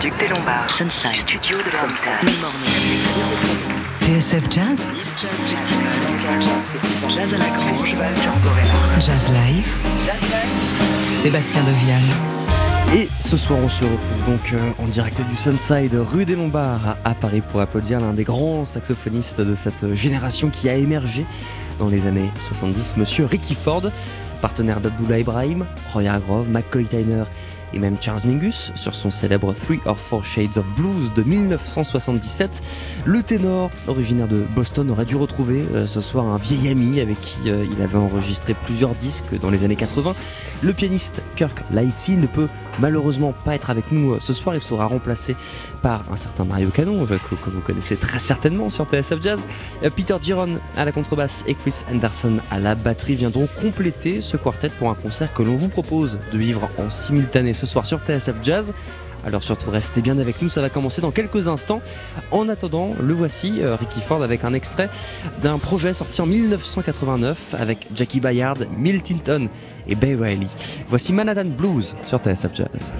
Duc des Lombards. Sunside. Studio de Sunside. TSF Jazz Jazz à la Grange. Jazz Live Sébastien Devial Et ce soir, on se retrouve donc euh, en direct du Sunside, rue des Lombards, à Paris, pour applaudir l'un des grands saxophonistes de cette génération qui a émergé dans les années 70, monsieur Ricky Ford, partenaire d'Abdullah Ibrahim, Roy Hargrove, McCoy Tyner et même Charles Mingus sur son célèbre Three or Four Shades of Blues de 1977. Le ténor, originaire de Boston, aurait dû retrouver euh, ce soir un vieil ami avec qui euh, il avait enregistré plusieurs disques dans les années 80. Le pianiste Kirk Lightsey ne peut malheureusement pas être avec nous euh, ce soir. Il sera remplacé par un certain Mario Canon, que, que vous connaissez très certainement sur TSF Jazz. Peter Giron à la contrebasse et Chris Anderson à la batterie viendront compléter ce quartet pour un concert que l'on vous propose de vivre en simultané ce soir sur TSF Jazz. Alors surtout restez bien avec nous, ça va commencer dans quelques instants. En attendant, le voici, euh, Ricky Ford, avec un extrait d'un projet sorti en 1989 avec Jackie Bayard, Milt Hinton et Bay Riley. Voici Manhattan Blues sur TSF Jazz.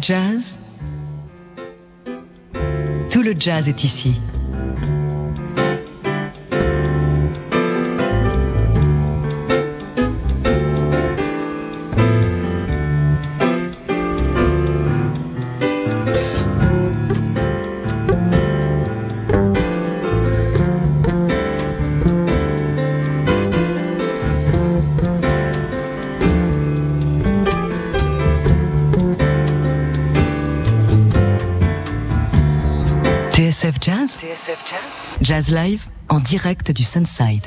Jazz Tout le jazz est ici. Jazz Live en direct du Sunside.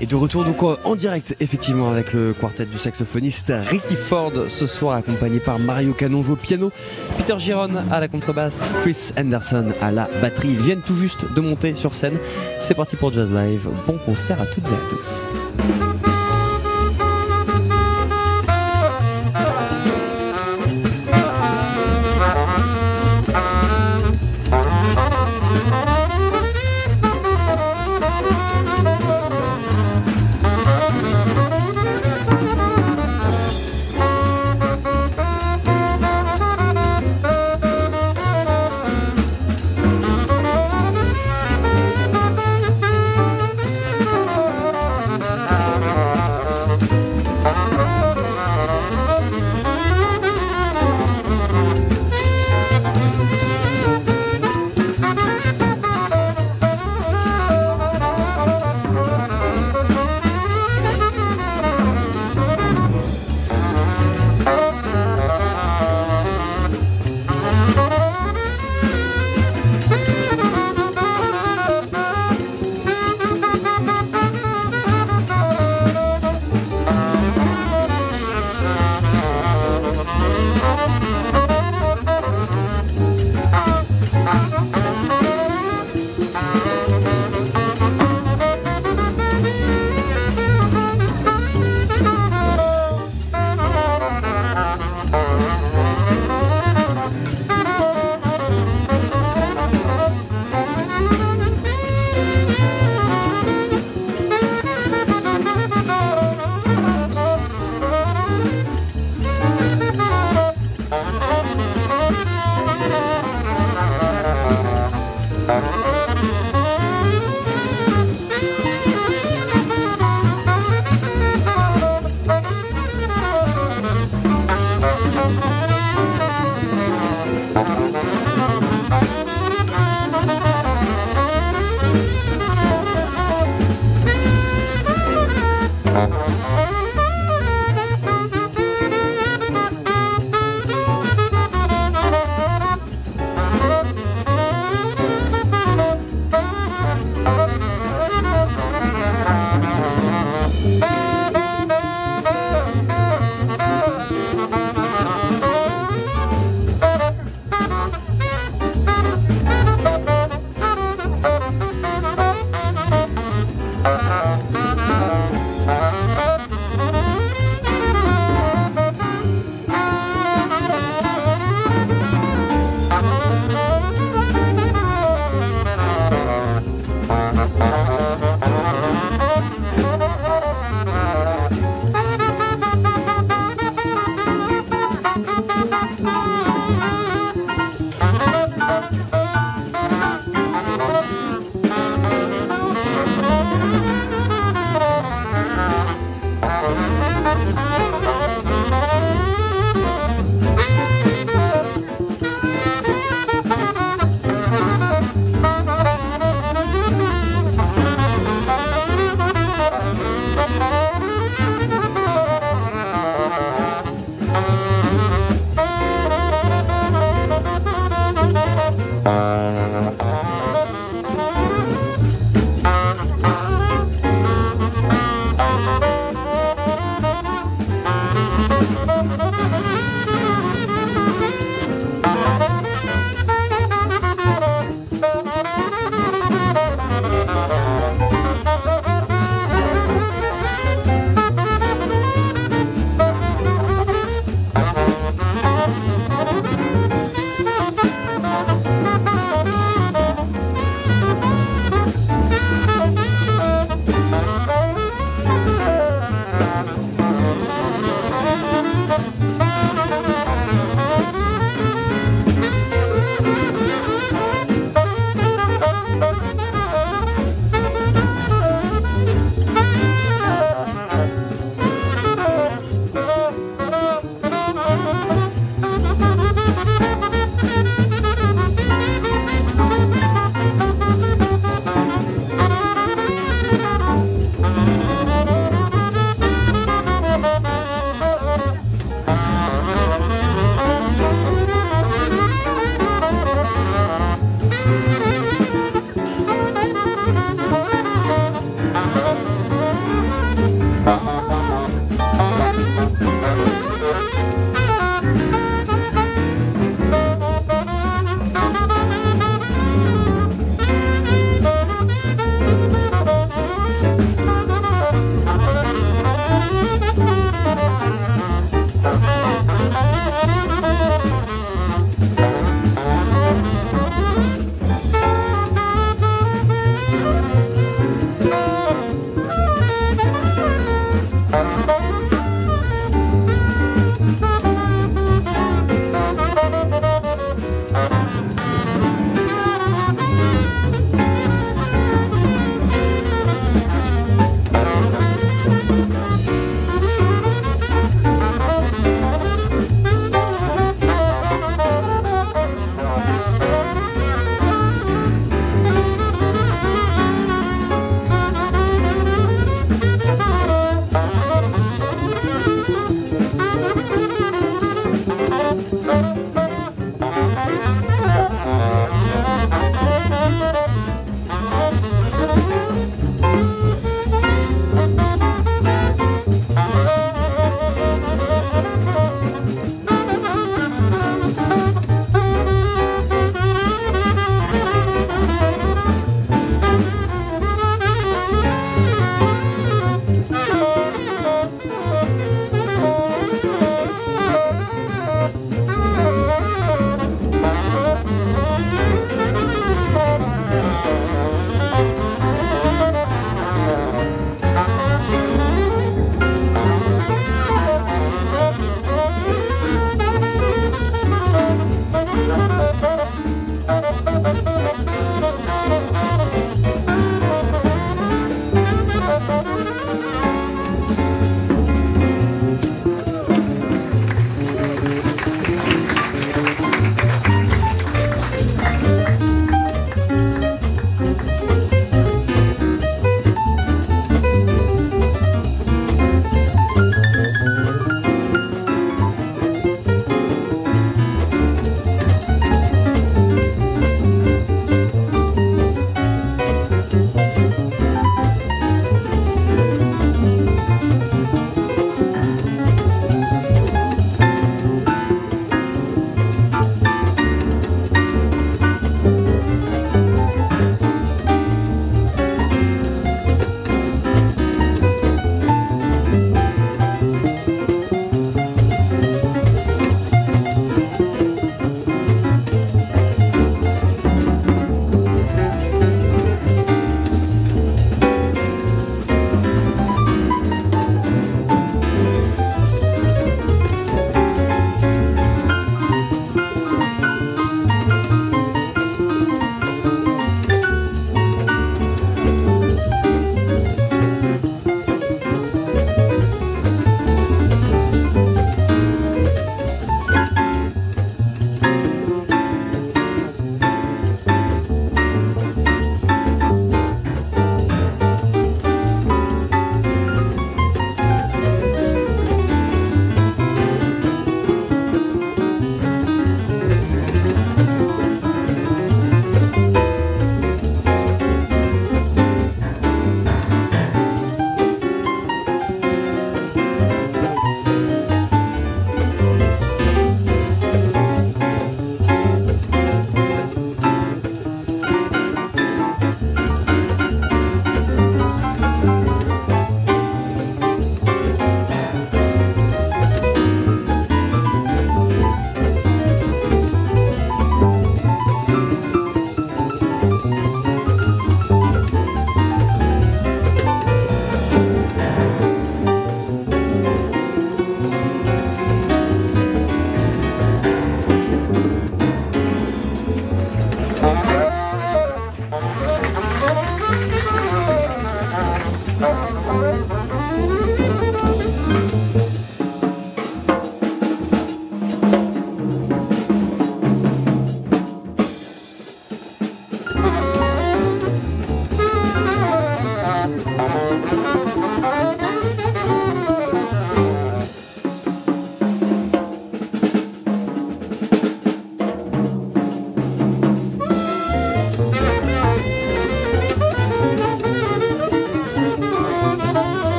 Et de retour donc en direct effectivement avec le quartet du saxophoniste Ricky Ford ce soir accompagné par Mario Canonge au piano, Peter Giron à la contrebasse, Chris Anderson à la batterie. Ils viennent tout juste de monter sur scène. C'est parti pour Jazz Live. Bon concert à toutes et à tous. Uh-huh.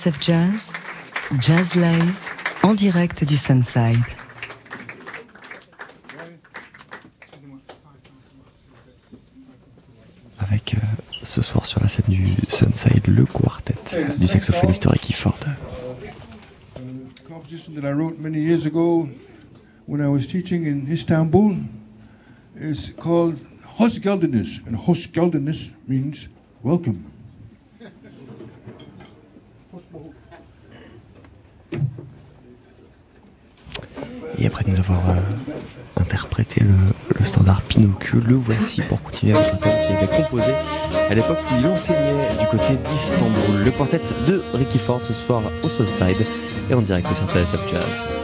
TSF Jazz, Jazz Live, en direct du Sunside. Avec euh, ce soir sur la scène du Sunside le quartet du saxophoniste Ricky Ford. composition that I wrote many years ago when I was teaching in Istanbul is called Hoşgeldiniz, and Hoşgeldiniz means welcome. Et après nous avoir euh, interprété le, standard Pinocchio, le voici pour continuer avec un thème qu'il avait composé à l'époque où il enseignait du côté d'Istanbul. Le quartet de Ricky Ford ce soir au Sunside et en direct sur TSF Jazz.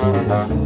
감사합니다.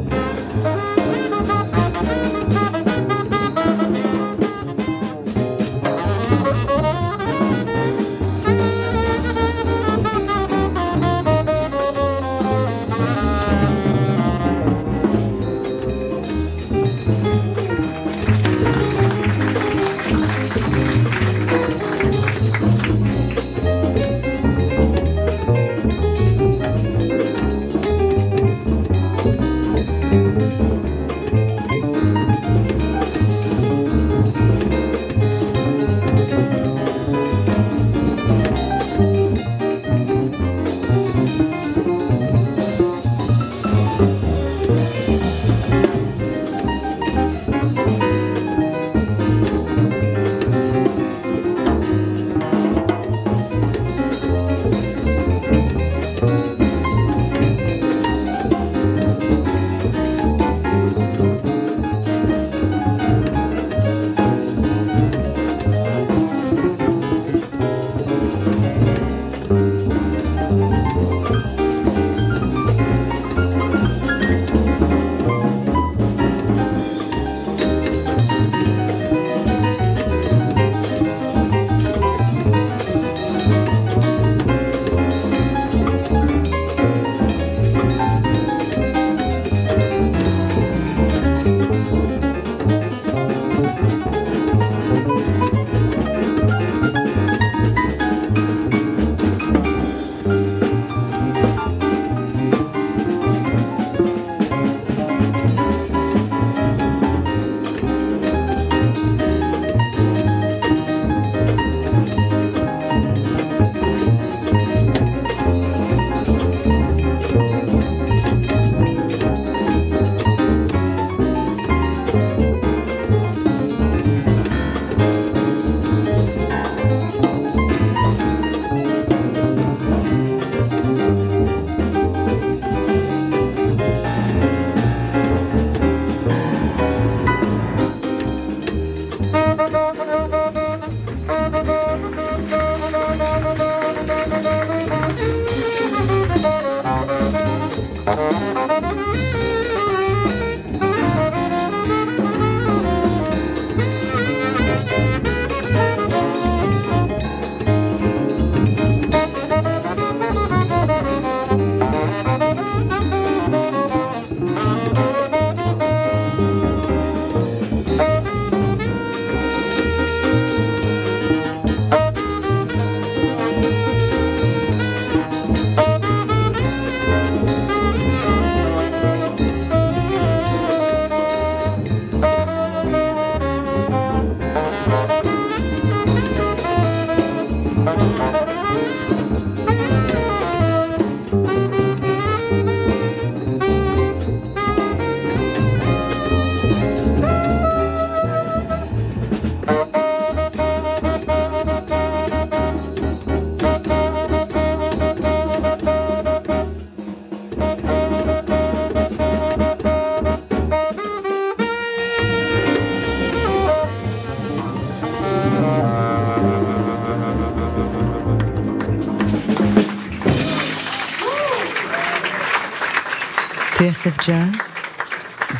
TSF Jazz,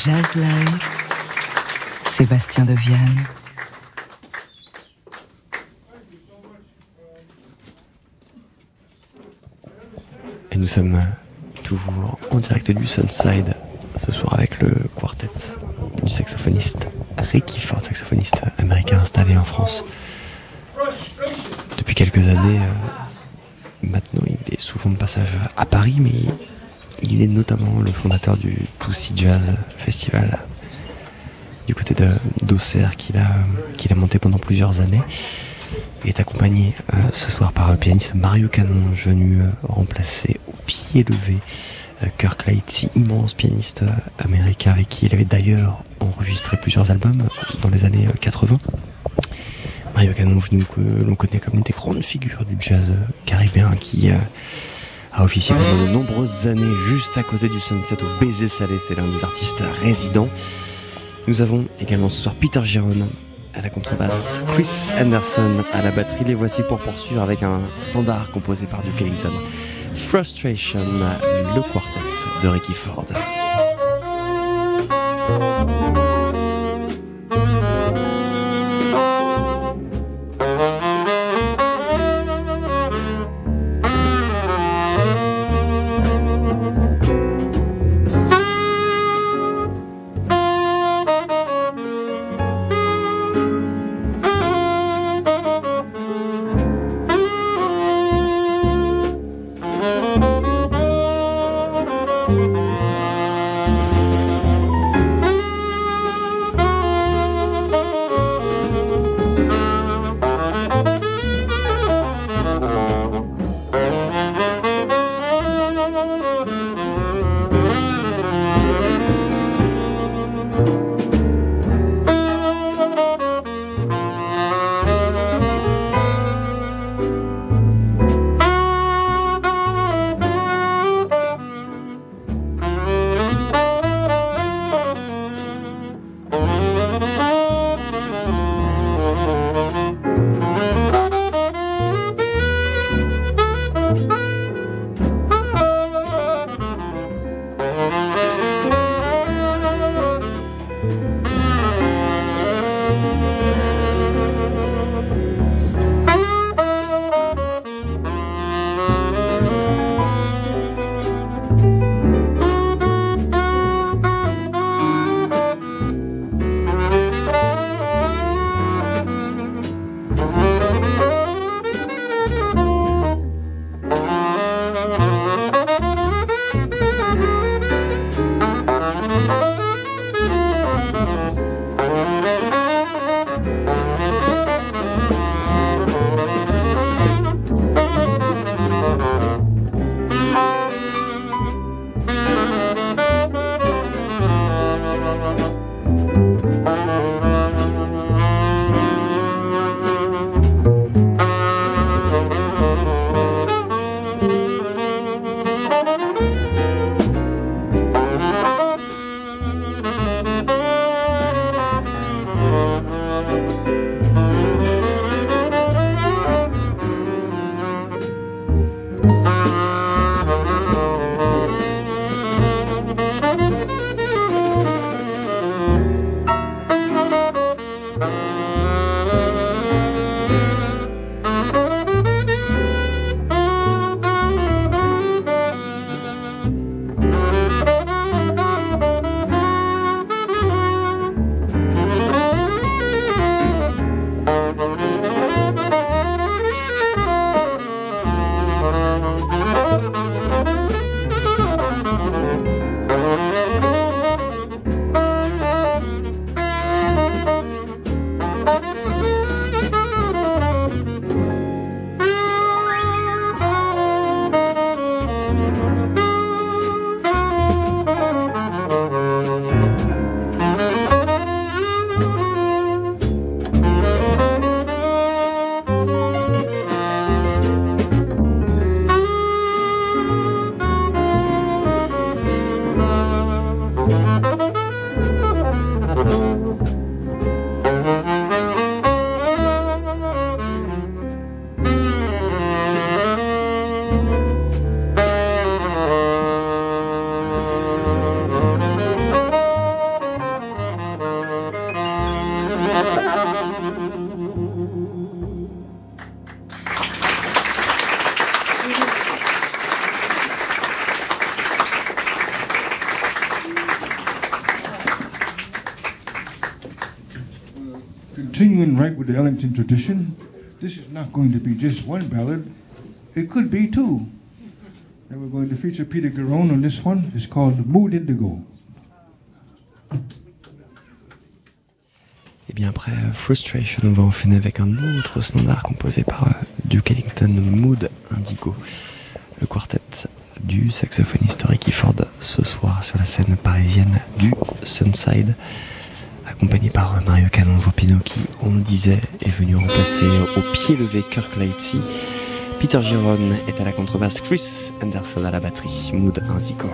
Jazz Live, Sébastien de Vienne. Et nous sommes toujours en direct du Sunside ce soir avec le quartet du saxophoniste Ricky Ford, saxophoniste américain installé en France depuis quelques années. Euh, maintenant, il est souvent de passage à Paris, mais il est notamment le fondateur du Toussy Jazz Festival du côté d'Auxerre qu'il a, a monté pendant plusieurs années. Il est accompagné euh, ce soir par le pianiste Mario Canon, venu euh, remplacer au pied levé euh, Kirk Lightsey, immense pianiste américain avec qui il avait d'ailleurs enregistré plusieurs albums dans les années 80. Mario Canon, que l'on connaît comme une des grandes figures du jazz caribéen qui a officié pendant de nombreuses années juste à côté du Sunset au Baiser Salé. C'est l'un des artistes résidents. Nous avons également ce soir Peter Giron à la contrebasse, Chris Anderson à la batterie. Les voici pour poursuivre avec un standard composé par Duke Ellington. Frustration, le quartet de Ricky Ford. With the Ellington tradition, this is not going to be just one ballad. It could be two. And we're going to feature Peter Garone on this one. It's called Mood Indigo. Et bien après euh, Frustration, on va enchaîner avec un autre standard composé par euh, Duke Ellington, Mood Indigo, le quartet du saxophoniste Ricky Ford ce soir sur la scène parisienne du Sunside, accompagné par Mario Calonjo-Pino qui, on le disait, est venu remplacer au pied levé Kirk Lightsey. Peter Giron est à la contrebasse, Chris Anderson à la batterie, Mood Indigo.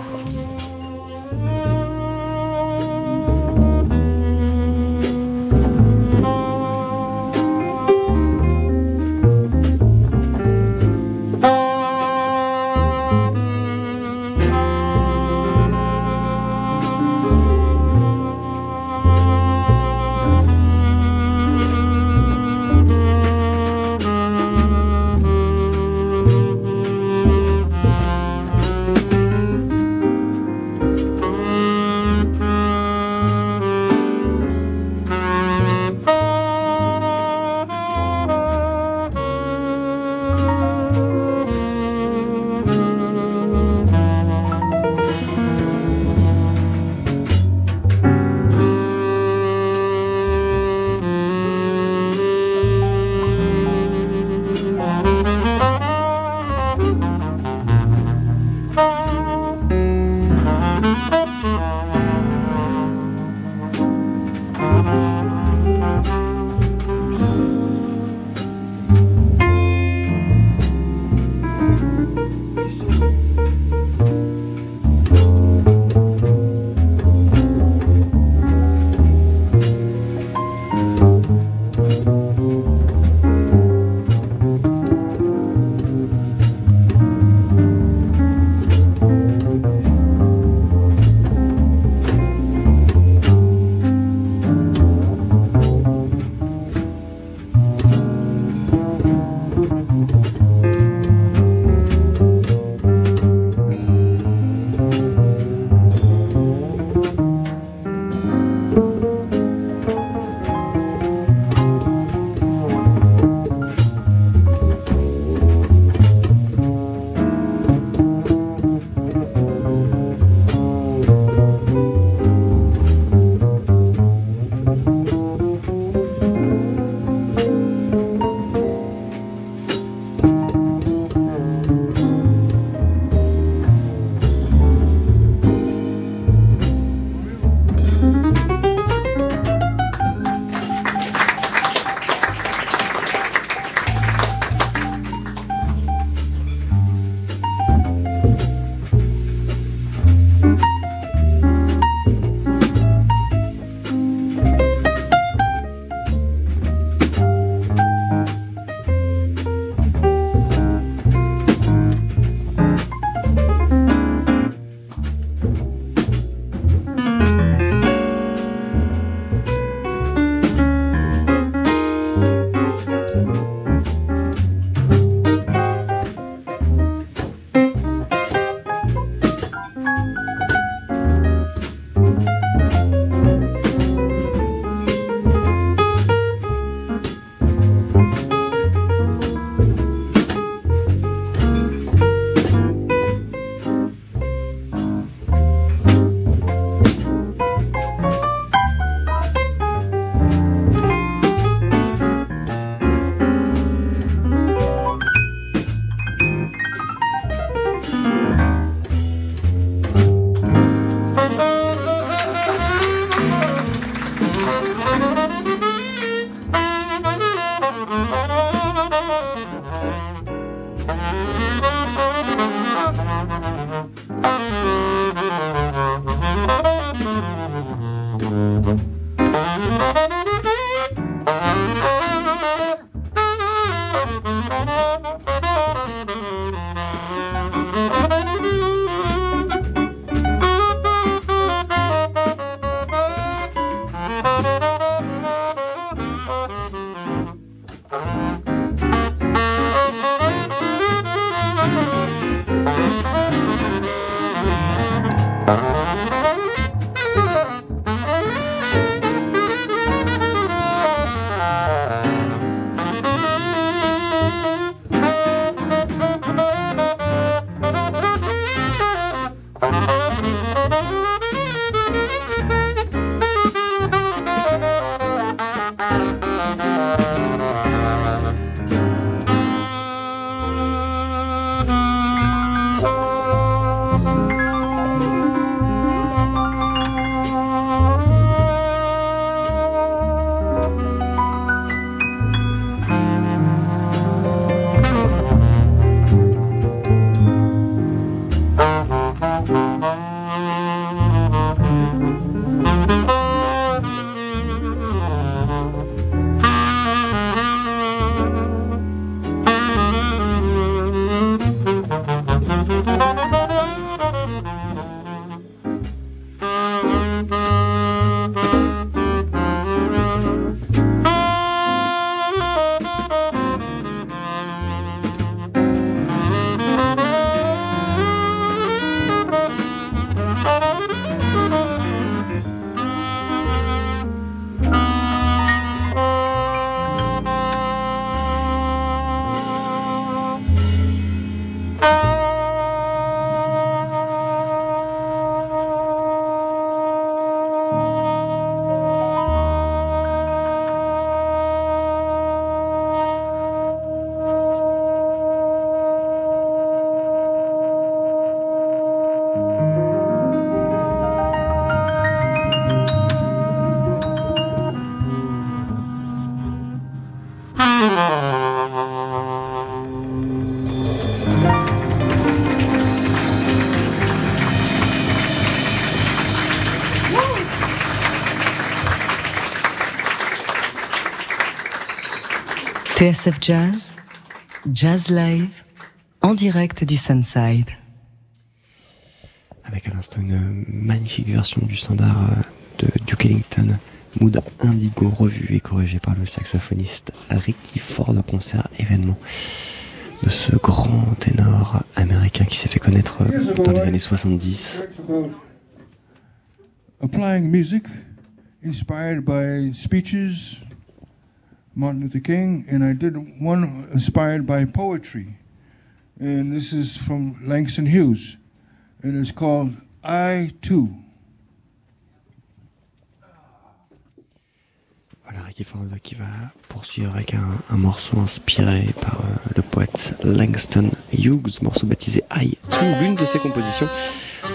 Mm-hmm. TSF Jazz, Jazz Live, en direct du Sunside. Avec à l'instant une magnifique version du standard euh, de Duke Ellington, Mood Indigo, revu et corrigé par le saxophoniste Ricky Ford concert événement de ce grand ténor américain qui s'est fait connaître euh, dans les années 70. Applying music inspired by speeches Martin Luther King, and I did one inspired by poetry. And this is from Langston Hughes, and it's called I Too. Voilà, Ricky Ford qui va poursuivre avec un, morceau inspiré par euh, le poète Langston Hughes, morceau baptisé I Too, l'une de ses compositions.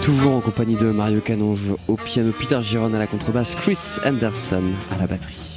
Toujours en compagnie de Mario Canonge au piano, Peter Giron à la contrebasse, Chris Anderson à la batterie.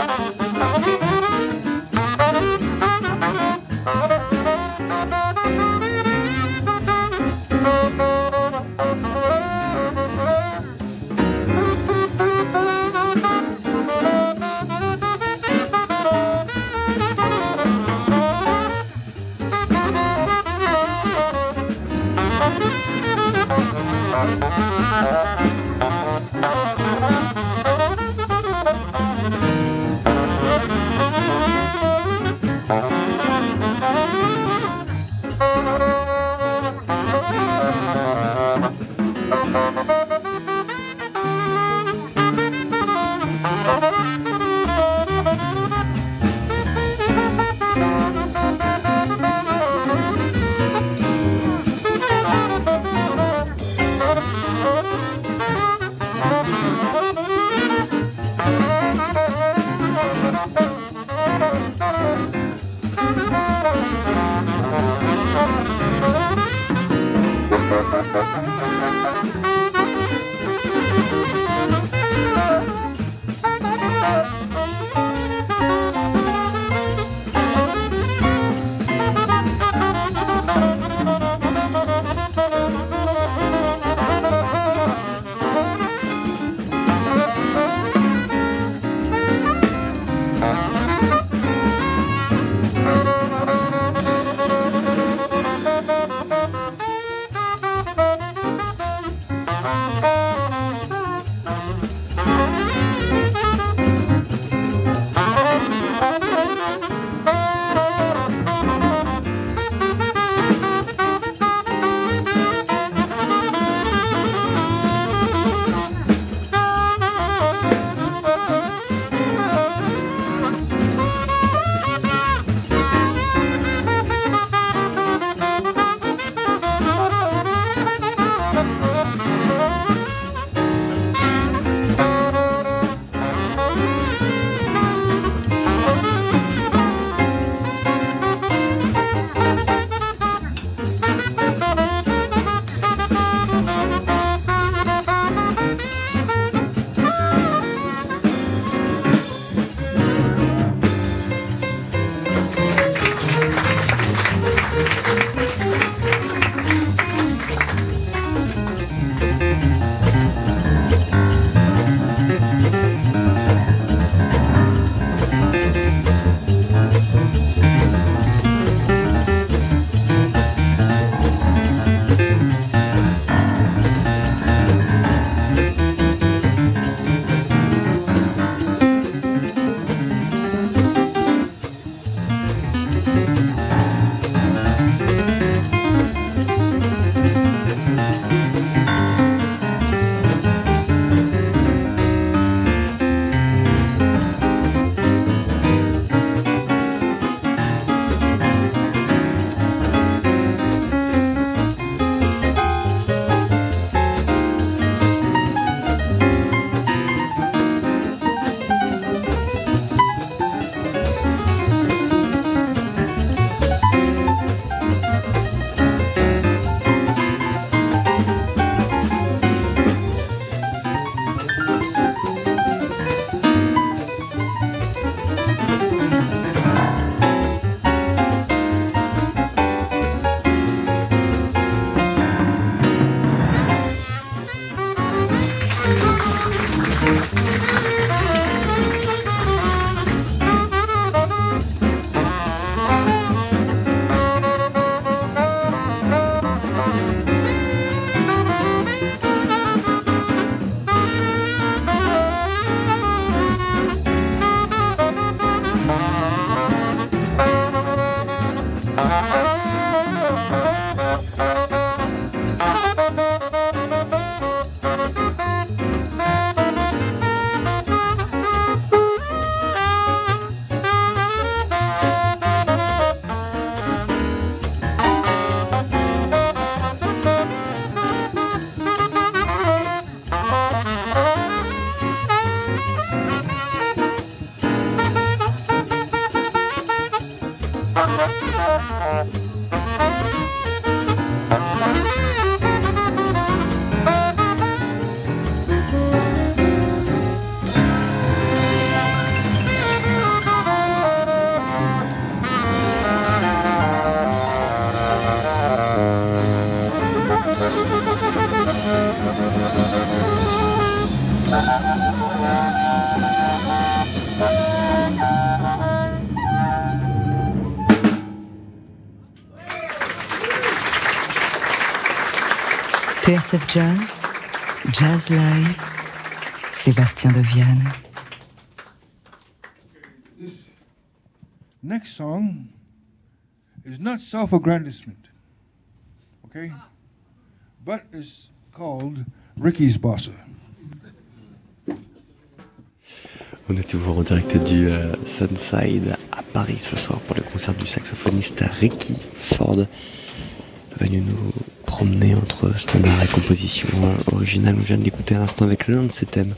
Thank TSF Jazz, Jazz Live, Sébastien de Vienne. Next song is not self-aggrandizement, okay? But it's called Ricky's Bossa. On est toujours en direct du euh, Sunside à Paris ce soir pour le concert du saxophoniste Ricky Ford, venu nous promener entre standard et composition euh, originale. On vient de l'écouter à l'instant avec l'un de ses thèmes,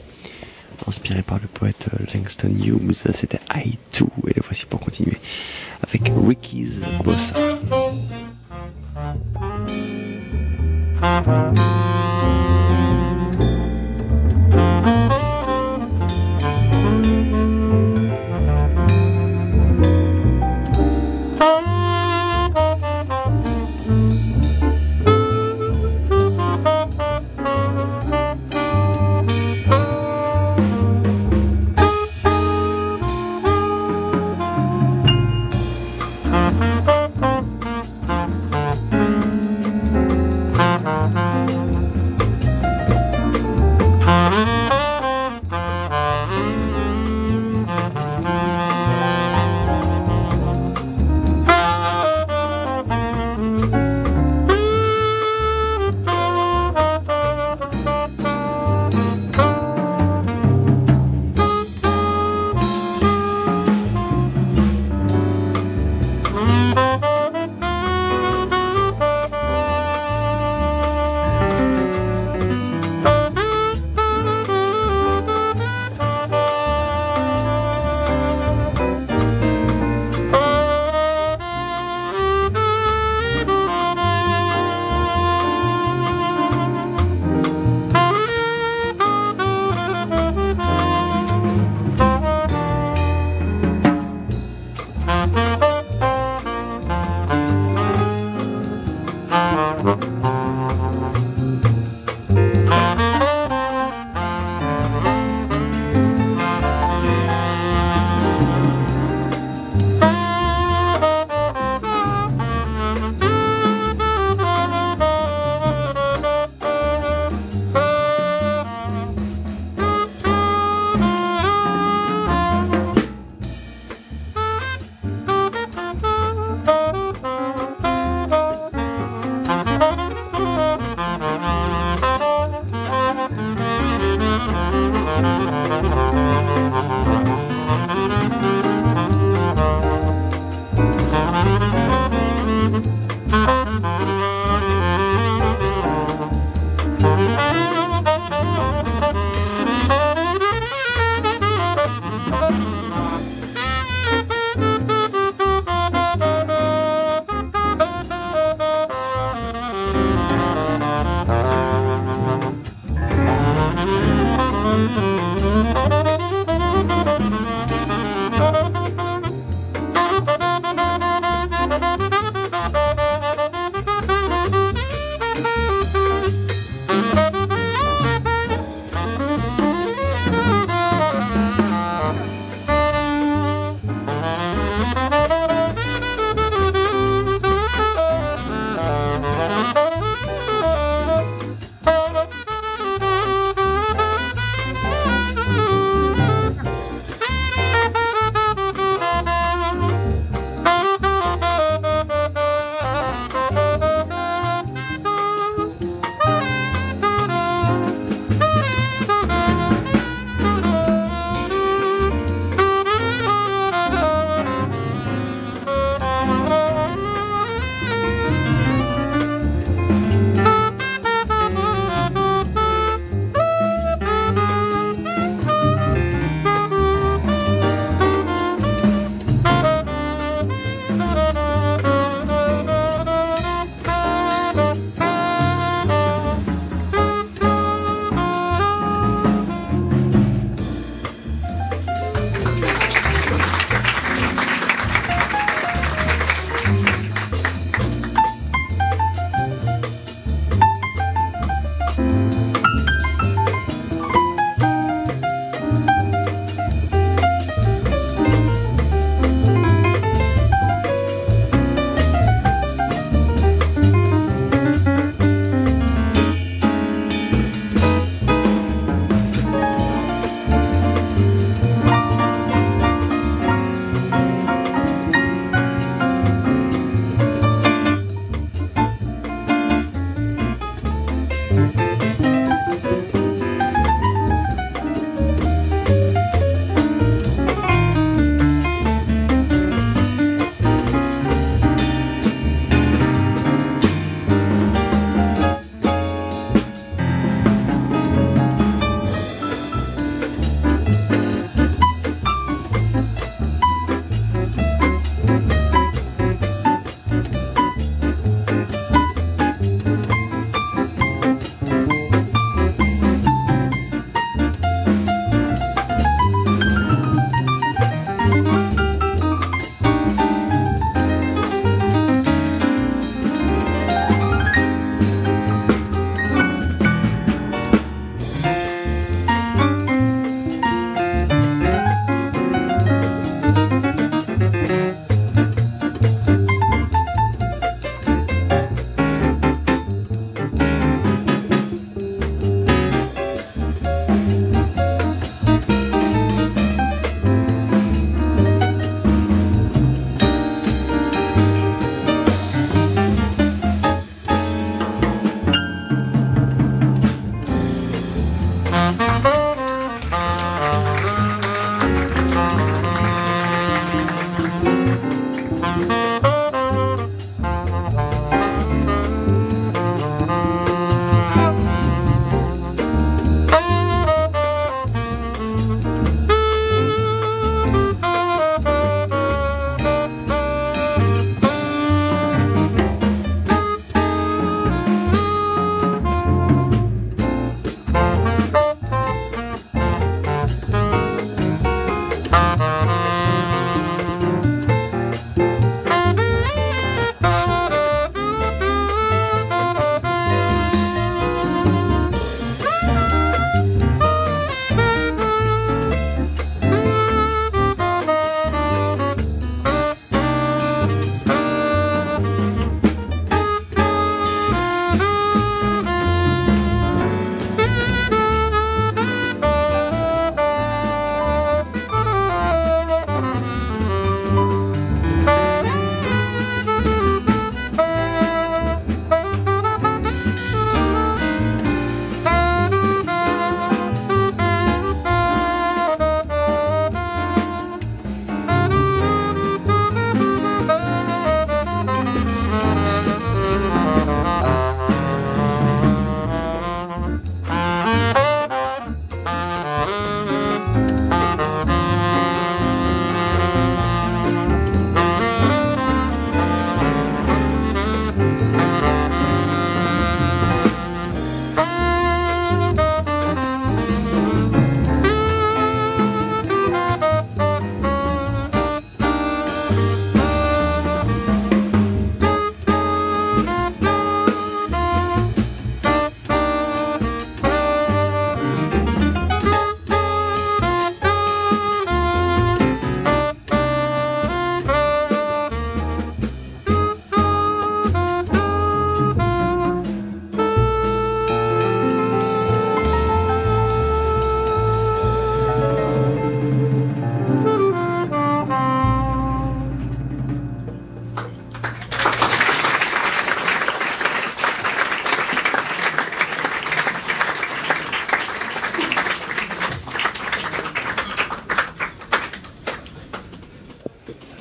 inspiré par le poète euh, Langston Hughes. C'était I Too, et le voici pour continuer avec Ricky's Bossa.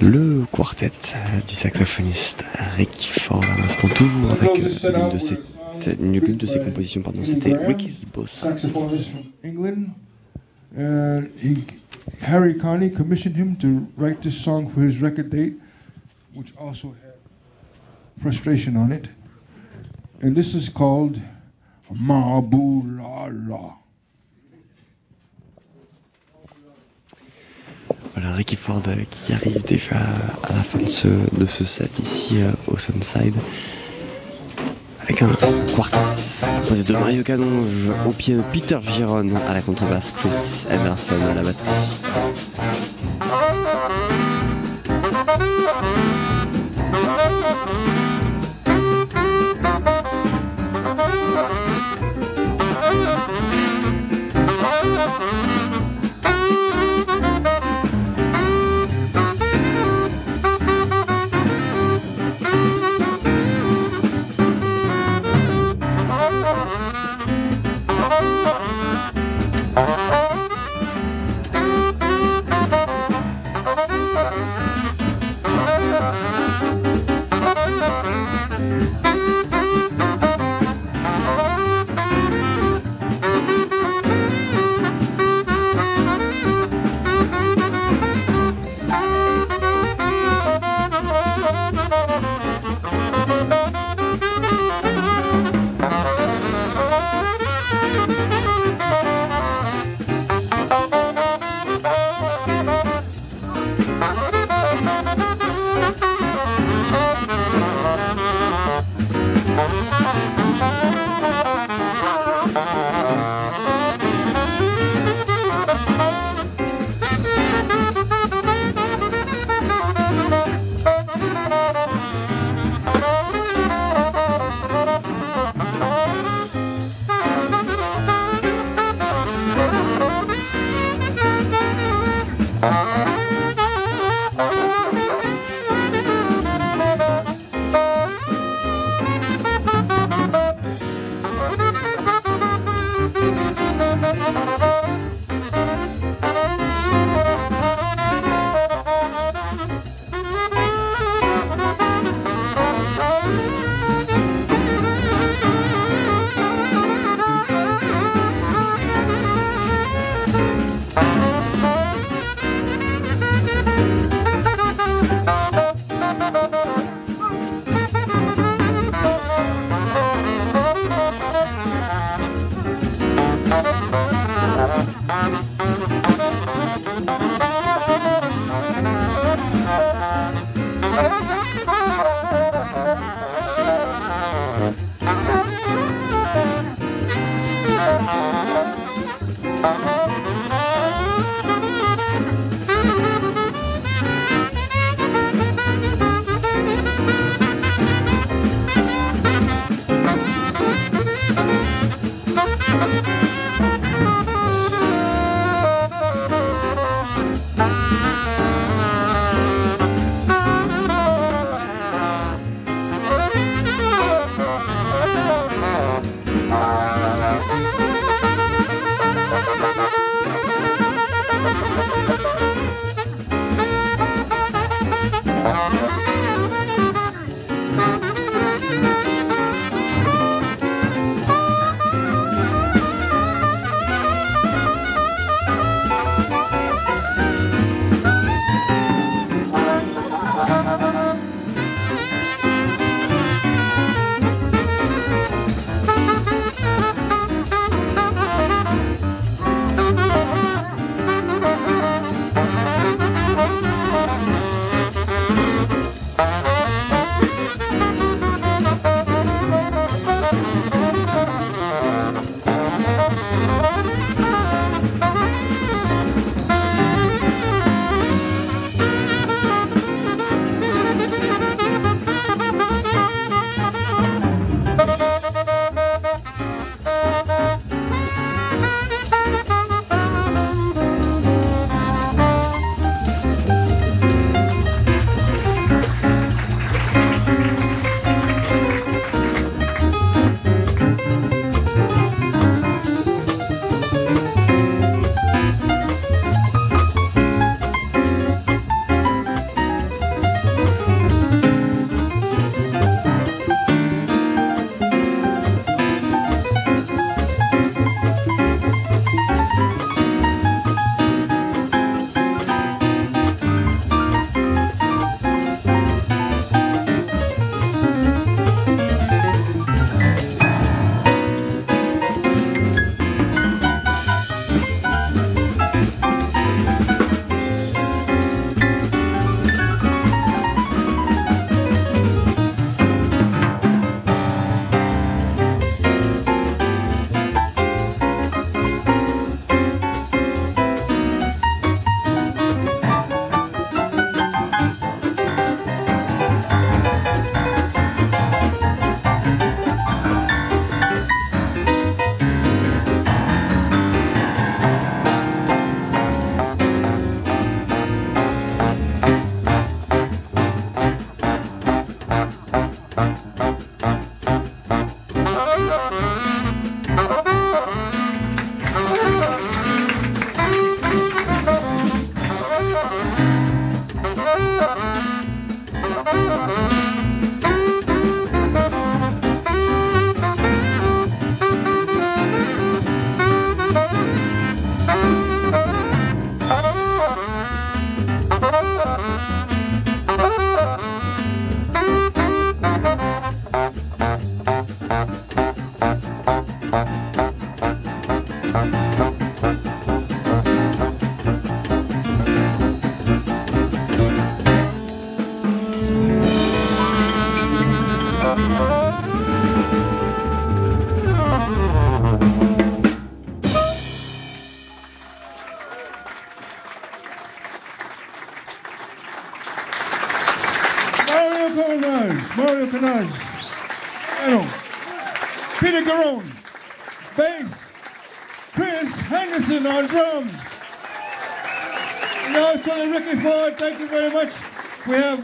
Du saxophoniste Ricky Ford à l'instant, toujours avec l'une de ses, l'une de ses compositions, pardon, c'était Ricky's Boss. Uh, he, Harry Connick commissioned him to write this song for his record date, which also had frustration on it. And this is called Mabu La La. Voilà, Ricky Ford euh, qui arrive déjà à la fin de ce, de ce set ici euh, au Sunside. Avec un quartet composé de Mario Canonge au pied de Peter Giron à la contrebasse, Chris Emerson à la batterie. Música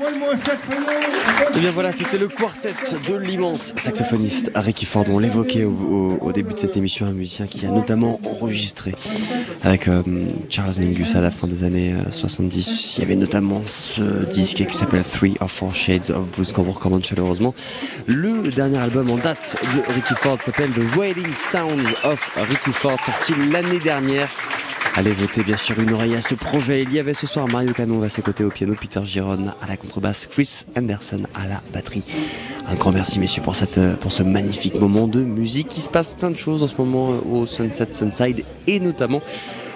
Et Eh bien voilà, c'était le quartet de l'immense saxophoniste Ricky Ford. On l'évoquait au, début de cette émission, un musicien qui a notamment enregistré avec euh, Charles Mingus à la fin des années euh, 70. Il y avait notamment ce disque qui s'appelle Three or Four Shades of Blues qu'on vous recommande chaleureusement. Le dernier album en date de Ricky Ford s'appelle The Wailing Sounds of Ricky Ford, sorti l'année dernière. Allez voter bien sûr une oreille à ce projet. Il y avait ce soir Mario Canon à ses côtés au piano, Peter Giron à la contrebasse, Chris Anderson à la batterie. Un grand merci messieurs pour, ce magnifique moment de musique. Il se passe plein de choses en ce moment euh, au Sunset Sunside et notamment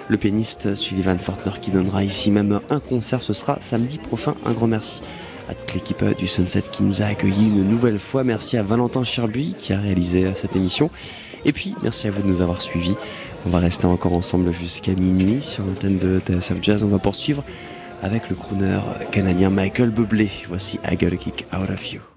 le pianiste Sullivan Fortner qui donnera ici même un concert. Ce sera samedi prochain. Un grand merci à toute l'équipe euh, du Sunset qui nous a accueillis une nouvelle fois. Merci à Valentin Cherbuy qui a réalisé euh, cette émission. Et puis merci à vous de nous avoir suivis. On va rester encore ensemble jusqu'à minuit sur l'antenne de TSF Jazz. On va poursuivre avec le crooner canadien Michael Bublé. Voici I Gotta Kick Out of You.